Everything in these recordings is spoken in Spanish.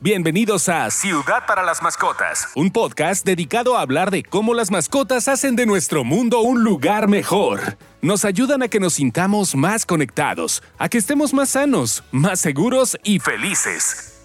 Bienvenidos a Ciudad para las Mascotas, un podcast dedicado a hablar de cómo las mascotas hacen de nuestro mundo un lugar mejor. Nos ayudan a que nos sintamos más conectados, a que estemos más sanos, más seguros y felices.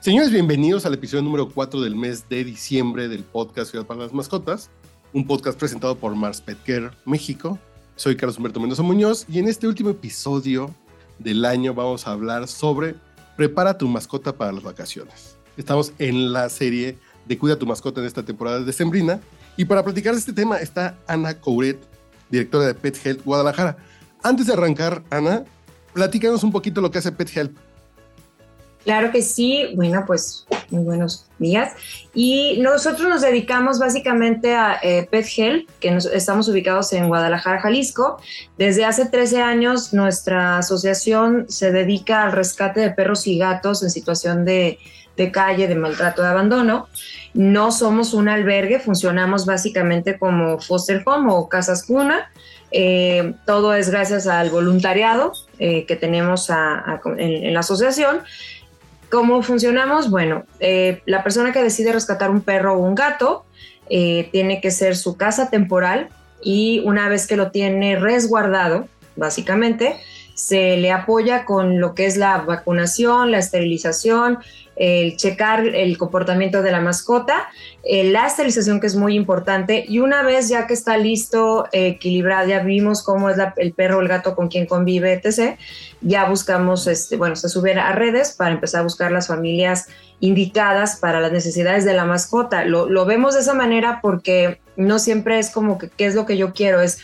Señores, bienvenidos al episodio número 4 del mes de diciembre del podcast Ciudad para las Mascotas, un podcast presentado por Mars Pet Care México. Soy Carlos Humberto Mendoza Muñoz y en este último episodio del año vamos a hablar sobre Prepara tu mascota para las vacaciones. Estamos en la serie de Cuida tu mascota en esta temporada de Sembrina y para platicar de este tema está Ana Couret, directora de Pet Health Guadalajara. Antes de arrancar, Ana, platícanos un poquito lo que hace Pet Health. Claro que sí, bueno, pues muy buenos días. Y nosotros nos dedicamos básicamente a eh, Pet Health, que nos, estamos ubicados en Guadalajara, Jalisco. Desde hace 13 años nuestra asociación se dedica al rescate de perros y gatos en situación de, de calle, de maltrato, de abandono. No somos un albergue, funcionamos básicamente como foster home o casas cuna. Eh, todo es gracias al voluntariado eh, que tenemos en, en la asociación ¿Cómo funcionamos? Bueno, eh, la persona que decide rescatar un perro o un gato eh, tiene que ser su casa temporal y una vez que lo tiene resguardado, básicamente, se le apoya con lo que es la vacunación, la esterilización, el checar el comportamiento de la mascota, eh, la esterilización que es muy importante y una vez ya que está listo, equilibrado, ya vimos cómo es el perro o el gato con quien convive, etc., ya buscamos, este, bueno, se suben a redes para empezar a buscar las familias indicadas para las necesidades de la mascota. Lo, lo vemos de esa manera porque no siempre es como que qué es lo que yo quiero, es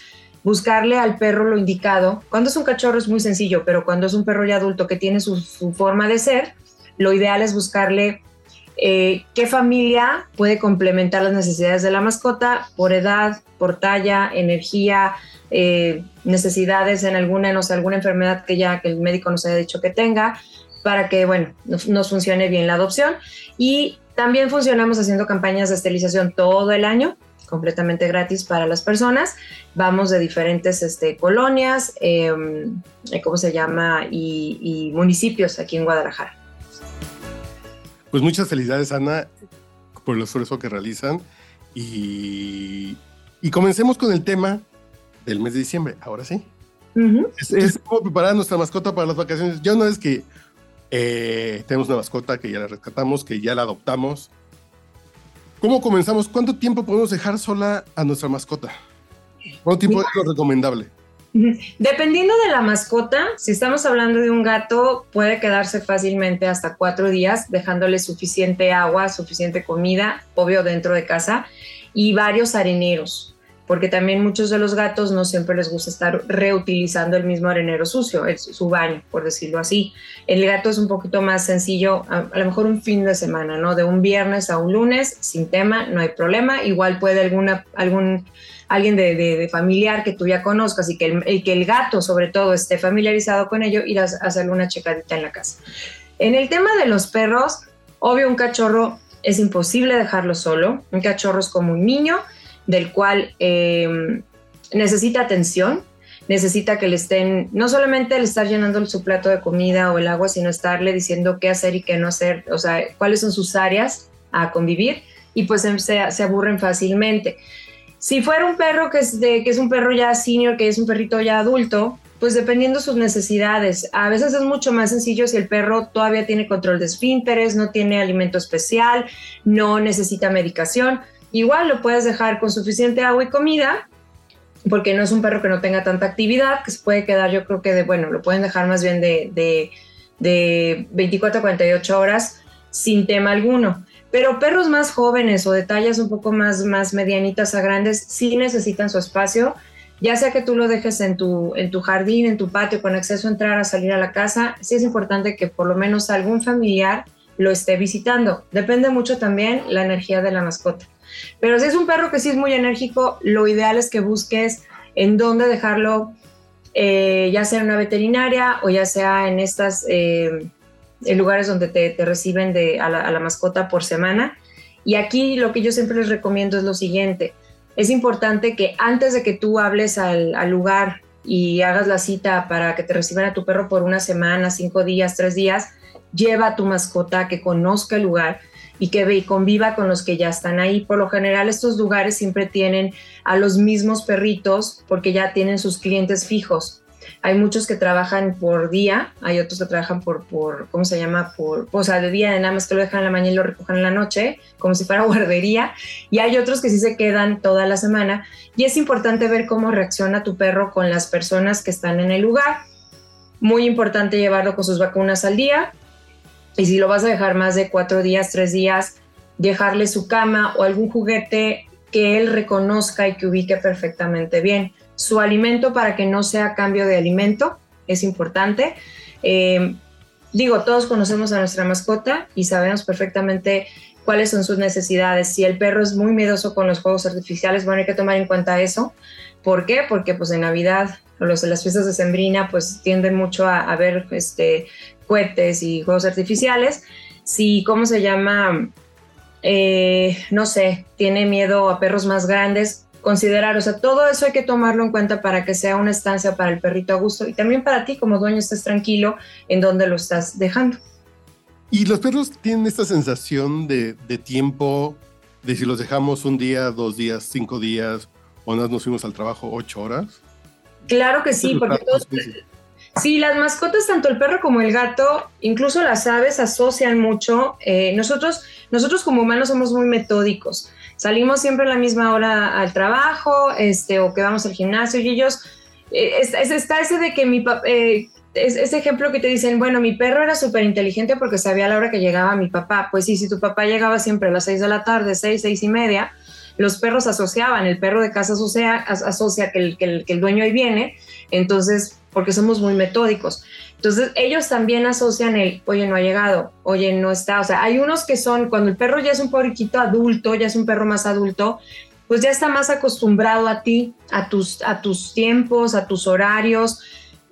buscarle al perro lo indicado. Cuando es un cachorro es muy sencillo, pero cuando es un perro ya adulto que tiene su, su forma de ser, lo ideal es buscarle eh, qué familia puede complementar las necesidades de la mascota por edad, por talla, energía, eh, necesidades en alguna, no sé, alguna enfermedad que ya que el médico nos haya dicho que tenga, para que, bueno, nos, funcione bien la adopción. Y también funcionamos haciendo campañas de esterilización todo el año, completamente gratis para las personas. Vamos de diferentes este, colonias, em, ¿cómo se llama? Y municipios aquí en Guadalajara. Pues muchas felicidades, Ana, por el esfuerzo que realizan. Y, y comencemos con el tema del mes de diciembre. Ahora sí. Uh -huh. es, es, cómo preparar nuestra mascota para las vacaciones. Ya una vez que eh, tenemos una mascota, que ya la rescatamos, que ya la adoptamos. ¿Cómo comenzamos? ¿Cuánto tiempo podemos dejar sola a nuestra mascota? ¿Cuánto tiempo Mira. es lo recomendable? Dependiendo de la mascota, si estamos hablando de un gato, puede quedarse fácilmente hasta cuatro días, dejándole suficiente agua, suficiente comida, obvio dentro de casa, y varios areneros, porque también muchos de los gatos no siempre les gusta estar reutilizando el mismo arenero sucio, es su baño, por decirlo así. El gato es un poquito más sencillo, a, a lo mejor un fin de semana, ¿no? De un viernes a un lunes, sin tema, no hay problema. Igual puede alguna, algún alguien de, de, de, familiar que tú ya conozcas y que el, que el gato sobre todo esté familiarizado con ello, ir a, a hacerle una checadita en la casa. En el tema de los perros, obvio un cachorro es imposible dejarlo solo, un cachorro es como un niño del cual eh, necesita atención, necesita que le estén, no solamente el estar llenando su plato de comida o el agua, sino estarle diciendo qué hacer y qué no hacer, o sea, cuáles son sus áreas a convivir y pues se, se aburren fácilmente. Si fuera un perro que es, que es un perro ya senior, que es un perrito ya adulto, pues dependiendo sus necesidades. A veces es mucho más sencillo si el perro todavía tiene control de esfínteres, no tiene alimento especial, no necesita medicación. Igual lo puedes dejar con suficiente agua y comida, porque no es un perro que no tenga tanta actividad, que se puede quedar, yo creo que de, bueno, lo pueden dejar más bien de, de, de 24 a 48 horas sin tema alguno. Pero perros más jóvenes o de tallas un poco más, más medianitas a grandes sí necesitan su espacio, ya sea que tú lo dejes en tu, en tu jardín, en tu patio, con acceso a entrar, a salir a la casa, sí es importante que por lo menos algún familiar lo esté visitando. Depende mucho también la energía de la mascota. Pero si es un perro que sí es muy enérgico, lo ideal es que busques en dónde dejarlo, eh, ya sea en una veterinaria o ya sea en estas... Eh, lugares donde te, te reciben a, la, mascota por semana. Y aquí lo que yo siempre les recomiendo es lo siguiente. Es importante que antes de que tú hables al lugar y hagas la cita para que te reciban a tu perro por una semana, cinco días, tres días, lleva a tu mascota que conozca el lugar y que conviva con los que ya están ahí. Por lo general estos lugares siempre tienen a los mismos perritos porque ya tienen sus clientes fijos. Hay muchos que trabajan por día, hay otros que trabajan por, por ¿cómo se llama? Por, o sea, de día, nada más que lo dejan en la mañana y lo recojan en la noche, como si fuera guardería. Y hay otros que sí se quedan toda la semana. Y es importante ver cómo reacciona tu perro con las personas que están en el lugar. Muy importante llevarlo con sus vacunas al día. Y si lo vas a dejar más de cuatro días, tres días, dejarle su cama o algún juguete que él reconozca y que ubique perfectamente bien su alimento para que no sea cambio de alimento, es importante. Eh, digo, todos conocemos a nuestra mascota y sabemos perfectamente cuáles son sus necesidades. Si el perro es muy miedoso con los juegos artificiales, bueno, hay que tomar en cuenta eso. ¿Por qué? Porque pues en Navidad o los, las fiestas de Sembrina pues tienden mucho a, ver este, cohetes y juegos artificiales. Si, ¿cómo se llama? Eh, no sé, tiene miedo a perros más grandes, considerar, o sea, todo eso hay que tomarlo en cuenta para que sea una estancia para el perrito a gusto y también para ti como dueño estés tranquilo en donde lo estás dejando. Y los perros tienen esta sensación de, tiempo, de si los dejamos un día, dos días, cinco días, o nos fuimos al trabajo ocho horas. Claro que sí, porque todos... Sí, las mascotas, tanto el perro como el gato, incluso las aves, asocian mucho. Eh, nosotros, nosotros como humanos somos muy metódicos salimos siempre a la misma hora al trabajo, este, o que vamos al gimnasio y ellos, eh, está ese de que mi papá, eh, ese ejemplo que te dicen, bueno, mi perro era súper inteligente porque sabía a la hora que llegaba mi papá. Pues sí, si tu papá llegaba siempre a las seis de la tarde, seis, seis y media, los perros asociaban, el perro de casa asocia, asocia que el, dueño ahí viene, entonces, porque somos muy metódicos. Entonces ellos también asocian el, oye, no ha llegado, oye, no está. O sea, hay unos que son, cuando el perro ya es un porquito adulto, ya es un perro más adulto, pues ya está más acostumbrado a ti, a tus, a tus tiempos, a tus horarios,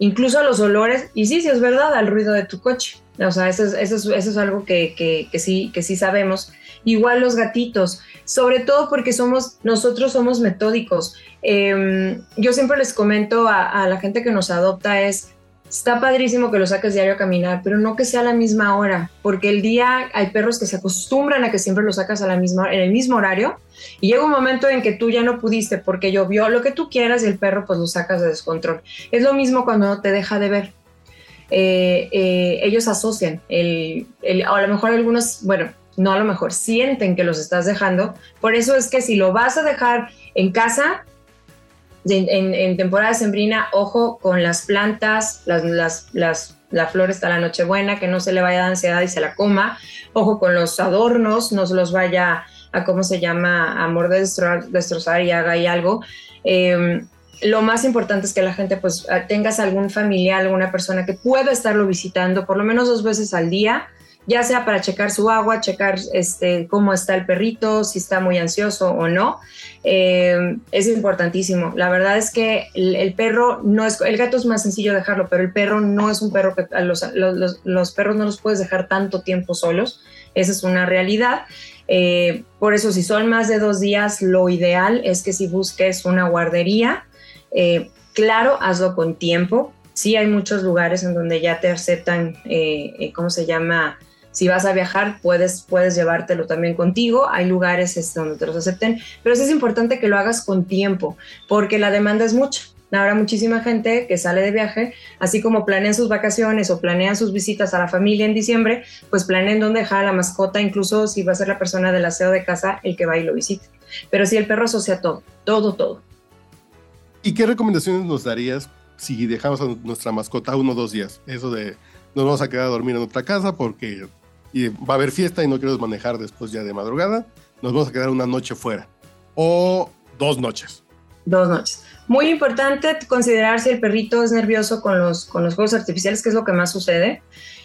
incluso a los olores. Y sí, sí es verdad, al ruido de tu coche. O sea, eso es, eso es, algo que, que, sí, que sí sabemos. Igual los gatitos, sobre todo porque somos, nosotros somos metódicos. Em, yo siempre les comento a, a la gente que nos adopta es, Está padrísimo que lo saques diario a caminar, pero no que sea a la misma hora, porque el día hay perros que se acostumbran a que siempre lo sacas a la misma en el mismo horario y llega un momento en que tú ya no pudiste porque llovió lo que tú quieras y el perro pues lo sacas de descontrol. Es lo mismo cuando te deja de ver. Eh, eh, ellos asocian, el, a lo mejor algunos, bueno, no a lo mejor, sienten que los estás dejando. Por eso es que si lo vas a dejar en casa, en, temporada sembrina, ojo con las plantas, las, las, las, la flor está la nochebuena, que no se le vaya dar ansiedad y se la coma. Ojo con los adornos, no se los vaya a, ¿cómo se llama?, a morder, destrozar, y haga ahí algo. Em, lo más importante es que la gente pues tengas algún familiar, alguna persona que pueda estarlo visitando por lo menos dos veces al día, ya sea para checar su agua, checar este, cómo está el perrito, si está muy ansioso o no. Eh, es importantísimo. La verdad es que el, perro no es, el gato es más sencillo dejarlo, pero el perro no es un perro que los, los, perros no los puedes dejar tanto tiempo solos. Esa es una realidad. Eh, por eso, si son más de dos días, lo ideal es que si busques una guardería, eh, claro, hazlo con tiempo. Sí hay muchos lugares en donde ya te aceptan, ¿cómo se llama? Si vas a viajar, puedes, puedes llevártelo también contigo. Hay lugares este, donde te los acepten, pero sí es importante que lo hagas con tiempo, porque la demanda es mucha. Habrá muchísima gente que sale de viaje, así como planean sus vacaciones o planean sus visitas a la familia en diciembre, pues planeen dónde dejar a la mascota, incluso si va a ser la persona del aseo de casa el que va y lo visite. Pero si el perro asocia todo, todo, todo. ¿Y qué recomendaciones nos darías si dejamos a nuestra mascota uno o dos días? Eso de nos vamos a quedar a dormir en otra casa porque y va a haber fiesta y no queremos manejar después ya de madrugada, nos vamos a quedar una noche fuera o dos noches. Dos noches. Muy importante considerar si el perrito es nervioso con los, con los juegos artificiales, que es lo que más sucede.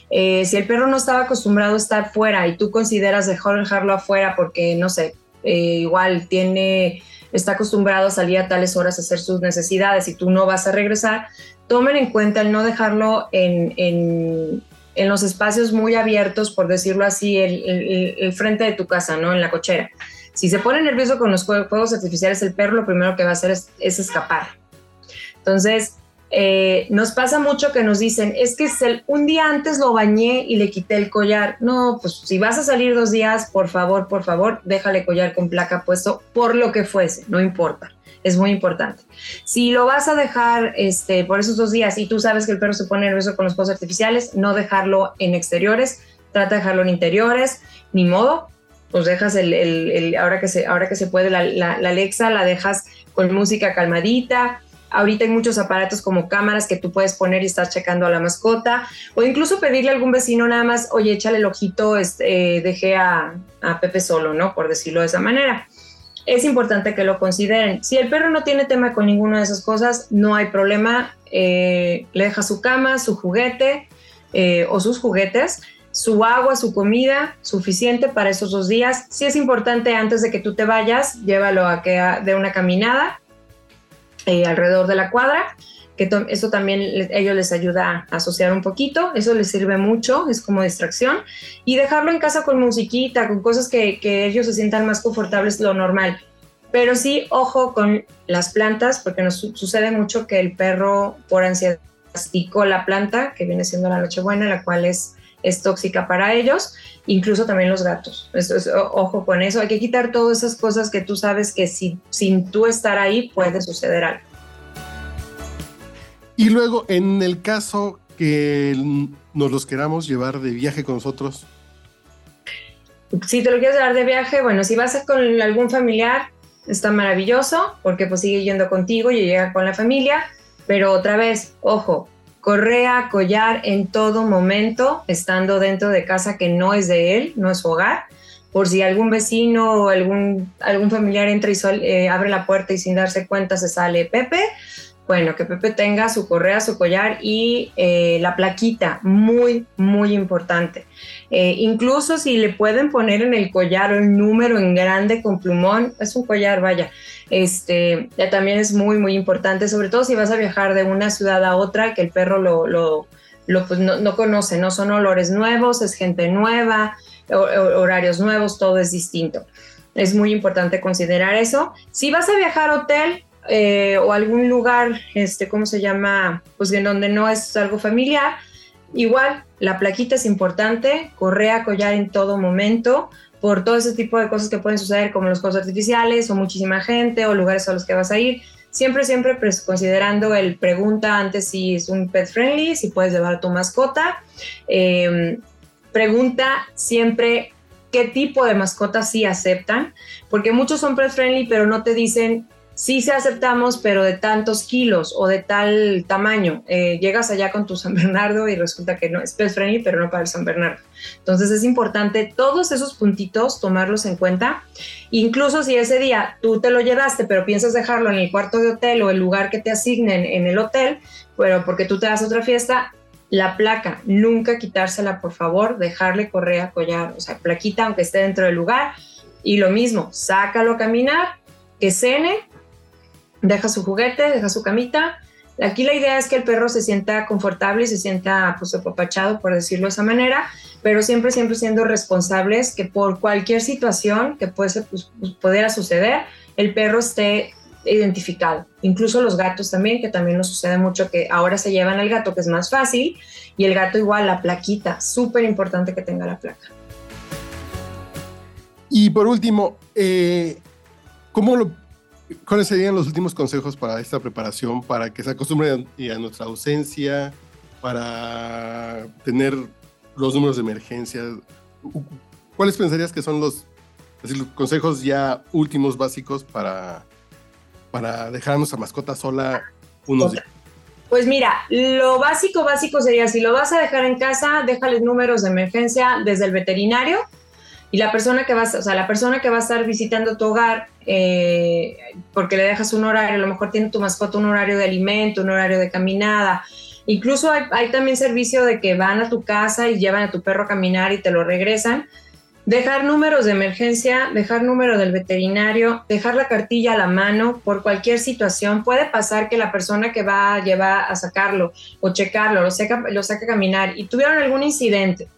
Eh, si el perro no estaba acostumbrado a estar fuera y tú consideras dejar, dejarlo afuera porque, no sé, eh, igual tiene, está acostumbrado a salir a tales horas a hacer sus necesidades y tú no vas a regresar, tomen en cuenta el no dejarlo en, en en los espacios muy abiertos, por decirlo así, el, frente de tu casa, ¿no? En la cochera. Si se pone nervioso con los juegos artificiales, el perro lo primero que va a hacer es, escapar. Entonces, Eh, nos pasa mucho que nos dicen, es que un día antes lo bañé y le quité el collar. No, pues si vas a salir dos días, por favor, por favor, déjale collar con placa puesto por lo que fuese, no importa. Es muy importante. Si lo vas a dejar este, por esos dos días y tú sabes que el perro se pone nervioso con los pozos artificiales, no dejarlo en exteriores, trata de dejarlo en interiores, ni modo, pues dejas el, ahora, que se, ahora que se puede la, Alexa, la dejas con música calmadita, Ahorita hay muchos aparatos como cámaras que tú puedes poner y estar checando a la mascota o incluso pedirle a algún vecino nada más, oye, échale el ojito, este, dejé a, Pepe solo, ¿no? Por decirlo de esa manera. Es importante que lo consideren. Si el perro no tiene tema con ninguna de esas cosas, no hay problema. Eh, le deja su cama, su juguete eh, o sus juguetes su agua, su comida, suficiente para esos dos días. Si es importante antes de que tú te vayas, llévalo a que de una caminada eh, alrededor de la cuadra, que eso también ellos les ayuda a asociar un poquito, eso les sirve mucho, es como distracción, y dejarlo en casa con musiquita, con cosas que, ellos se sientan más confortables, lo normal. Pero sí, ojo con las plantas, porque nos sucede mucho que el perro por ansiedad masticó la planta, que viene siendo la nochebuena, la cual es, es tóxica para ellos, incluso también los gatos. ojo con eso, hay que quitar todas esas cosas que tú sabes que si, sin tú estar ahí puede suceder algo. Y luego, en el caso que nos los queramos llevar de viaje con nosotros. Si te lo quieres llevar de viaje, bueno, si vas con algún familiar, está maravilloso, porque pues sigue yendo contigo y llega con la familia, pero otra vez, ojo, correa, collar en todo momento, estando dentro de casa que no es de él, no es su hogar. Por si algún vecino o algún, algún familiar entra y eh, abre la puerta y sin darse cuenta se sale Pepe, bueno, que Pepe tenga su correa, su collar y eh, la plaquita, muy, muy importante. Eh, incluso si le pueden poner en el collar el número en grande con plumón, es un collar, vaya, este, también es muy, muy importante, sobre todo si vas a viajar de una ciudad a otra, que el perro lo, lo, pues, no, conoce, no son olores nuevos, es gente nueva, horarios nuevos, todo es distinto. Es muy importante considerar eso. Si vas a viajar a hotel, eh, o algún lugar, este, ¿cómo se llama? Pues en donde no es algo familiar. Igual, la plaquita es importante, correa, collar en todo momento, por todo ese tipo de cosas que pueden suceder, como los cosas artificiales, o muchísima gente, o lugares a los que vas a ir. Siempre, siempre pues, considerando el pregunta antes si es un pet friendly, si puedes llevar tu mascota. Em, pregunta siempre qué tipo de mascotas sí aceptan, porque muchos son pet friendly, pero no te dicen sí se aceptamos, pero de tantos kilos o de tal tamaño. Eh, llegas allá con tu San Bernardo y resulta que no es pet friendly, pero no para el San Bernardo. Entonces es importante todos esos puntitos tomarlos en cuenta. Incluso si ese día tú te lo llevaste, pero piensas dejarlo en el cuarto de hotel o el lugar que te asignen en el hotel, pero porque tú te das otra fiesta, la placa, nunca quitársela, por favor, dejarle correa, collar, o sea, plaquita, aunque esté dentro del lugar. Y lo mismo, sácalo a caminar, que cene, deja su juguete, deja su camita. Aquí la idea es que el perro se sienta confortable y se sienta pues apapachado, por decirlo de esa manera, pero siempre, siempre siendo responsables que por cualquier situación que puede pues, pues, pudiera suceder, el perro esté identificado. Incluso los gatos también, que también nos sucede mucho que ahora se llevan al gato, que es más fácil, y el gato igual, la plaquita, súper importante que tenga la placa. Y por último, eh, ¿cómo lo ¿Cuáles serían los últimos consejos para esta preparación, para que se acostumbren a nuestra ausencia, para tener los números de emergencia? ¿Cuáles pensarías que son los, consejos ya últimos básicos para, para dejar a nuestra mascota sola unos días? Pues mira, lo básico, básico sería, si lo vas a dejar en casa, déjales números de emergencia desde el veterinario y la persona que va, o sea, la persona que va a estar visitando tu hogar, eh, porque le dejas un horario, a lo mejor tiene tu mascota un horario de alimento, un horario de caminada. Incluso hay, hay también servicio de que van a tu casa y llevan a tu perro a caminar y te lo regresan. Dejar números de emergencia, dejar número del veterinario, dejar la cartilla a la mano por cualquier situación. Puede pasar que la persona que va a llevar a sacarlo o checarlo, lo saca, lo saca a caminar y tuvieron algún incidente.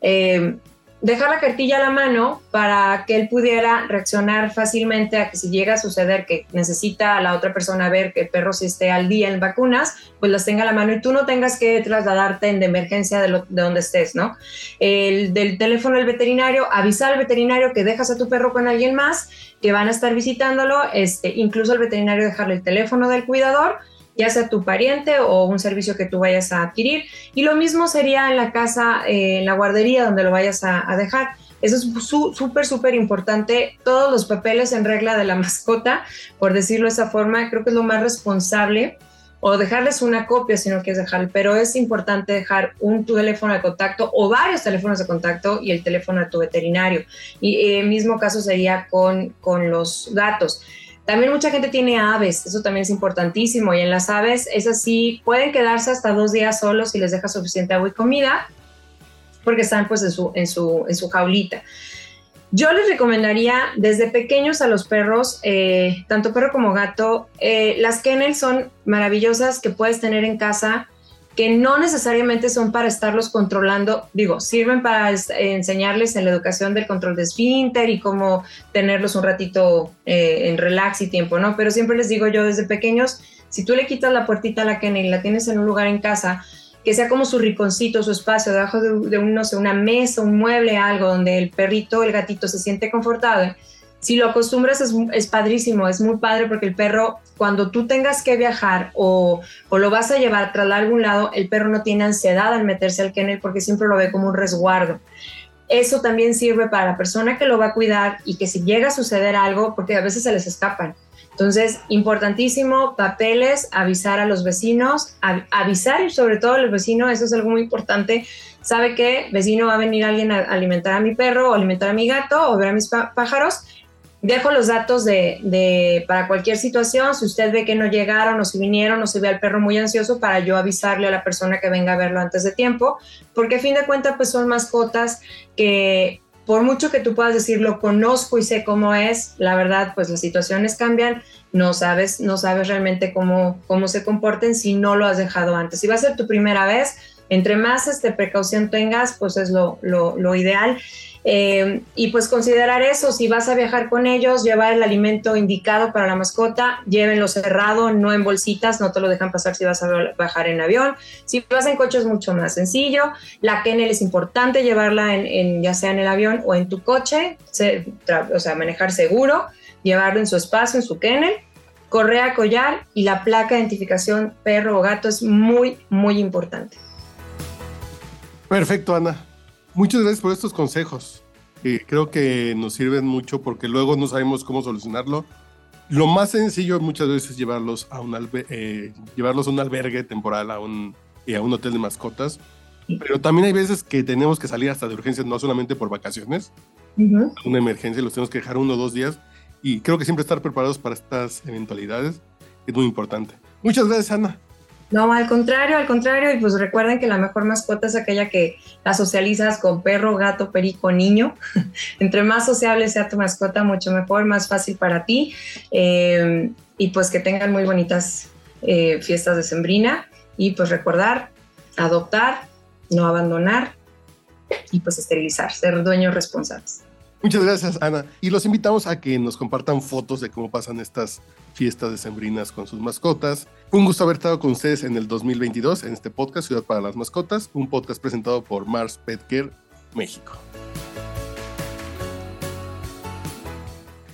Eh, dejar la cartilla a la mano para que él pudiera reaccionar fácilmente a que si llega a suceder que necesita a la otra persona ver que el perro sí esté al día en vacunas, pues las tenga a la mano y tú no tengas que trasladarte en de emergencia de, de donde estés, ¿no? El del teléfono del veterinario, avisar al veterinario que dejas a tu perro con alguien más, que van a estar visitándolo, este, incluso al veterinario dejarle el teléfono del cuidador ya sea tu pariente o un servicio que tú vayas a adquirir. Y lo mismo sería en la casa, eh, en la guardería donde lo vayas a, dejar. Eso es súper, súper importante. Todos los papeles en regla de la mascota, por decirlo de esa forma, creo que es lo más responsable. O dejarles una copia si no quieres dejar, pero es importante dejar un teléfono de contacto o varios teléfonos de contacto y el teléfono de tu veterinario. Y el mismo caso sería con, con los gatos. También mucha gente tiene aves, eso también es importantísimo. Y en las aves, es así, pueden quedarse hasta dos días solos si les deja suficiente agua y comida, porque están pues en su, en su, en su jaulita. Yo les recomendaría desde pequeños a los perros, eh, tanto perro como gato, eh, las kennels son maravillosas que puedes tener en casa que no necesariamente son para estarlos controlando, digo, sirven para enseñarles en la educación del control de esfínter y cómo tenerlos un ratito eh, en relax y tiempo, ¿no? Pero siempre les digo yo desde pequeños, si tú le quitas la puertita a la Kenny y la tienes en un lugar en casa, que sea como su riconcito, su espacio, debajo de, una mesa, un mueble, algo donde el perrito, el gatito se siente confortable si lo acostumbras es, padrísimo, es muy padre porque el perro, cuando tú tengas que viajar o, lo vas a llevar tras algún lado, el perro no tiene ansiedad al meterse al kennel porque siempre lo ve como un resguardo. Eso también sirve para la persona que lo va a cuidar y que si llega a suceder algo, porque a veces se les escapan. Entonces, importantísimo, papeles, avisar a los vecinos, avisar y sobre todo al vecino, eso es algo muy importante. Sabe que vecino va a venir alguien a alimentar a mi perro o alimentar a mi gato o ver a mis pájaros Dejo los datos de, para cualquier situación, si usted ve que no llegaron o si vinieron o si ve al perro muy ansioso, para yo avisarle a la persona que venga a verlo antes de tiempo, porque a fin de cuentas pues son mascotas que por mucho que tú puedas decir lo conozco y sé cómo es, la verdad pues las situaciones cambian, no sabes, no sabes realmente cómo, cómo se comporten si no lo has dejado antes. Si va a ser tu primera vez, entre más este, precaución tengas, pues es lo, lo ideal. Eh, y pues considerar eso, si vas a viajar con ellos, llevar el alimento indicado para la mascota, llévenlo cerrado, no en bolsitas, no te lo dejan pasar si vas a bajar en avión. Si vas en coche es mucho más sencillo. La kennel es importante llevarla en, ya sea en el avión o en tu coche, o sea, manejar seguro, llevarlo en su espacio, en su kennel. Correa, collar y la placa de identificación perro o gato es muy, muy importante. Perfecto, Ana. Muchas gracias por estos consejos. creo que nos sirven mucho porque luego no sabemos cómo solucionarlo. Lo más sencillo muchas veces es llevarlos a un, eh, llevarlos a un albergue temporal, a un, y a un hotel de mascotas. Pero también hay veces que tenemos que salir hasta de urgencias, no solamente por vacaciones, una emergencia, los tenemos que dejar uno o dos días. Y creo que siempre estar preparados para estas eventualidades es muy importante. Muchas gracias, Ana. No, al contrario, al contrario, y pues recuerden que la mejor mascota es aquella que la socializas con perro, gato, perico, niño. Entre más sociable sea tu mascota, mucho mejor, más fácil para ti. Eh, y pues que tengan muy bonitas eh, fiestas de sembrina. Y pues recordar, adoptar, no abandonar y pues esterilizar, ser dueños responsables. Muchas gracias, Ana. Y los invitamos a que nos compartan fotos de cómo pasan estas fiestas decembrinas con sus mascotas. un gusto haber estado con ustedes en el 2022 en este podcast Ciudad para las Mascotas, un podcast presentado por Mars Pet México.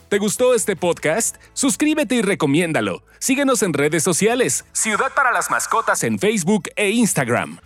¿Te gustó este podcast? Suscríbete y recomiéndalo. Síguenos en redes sociales. Ciudad para las Mascotas en Facebook e Instagram.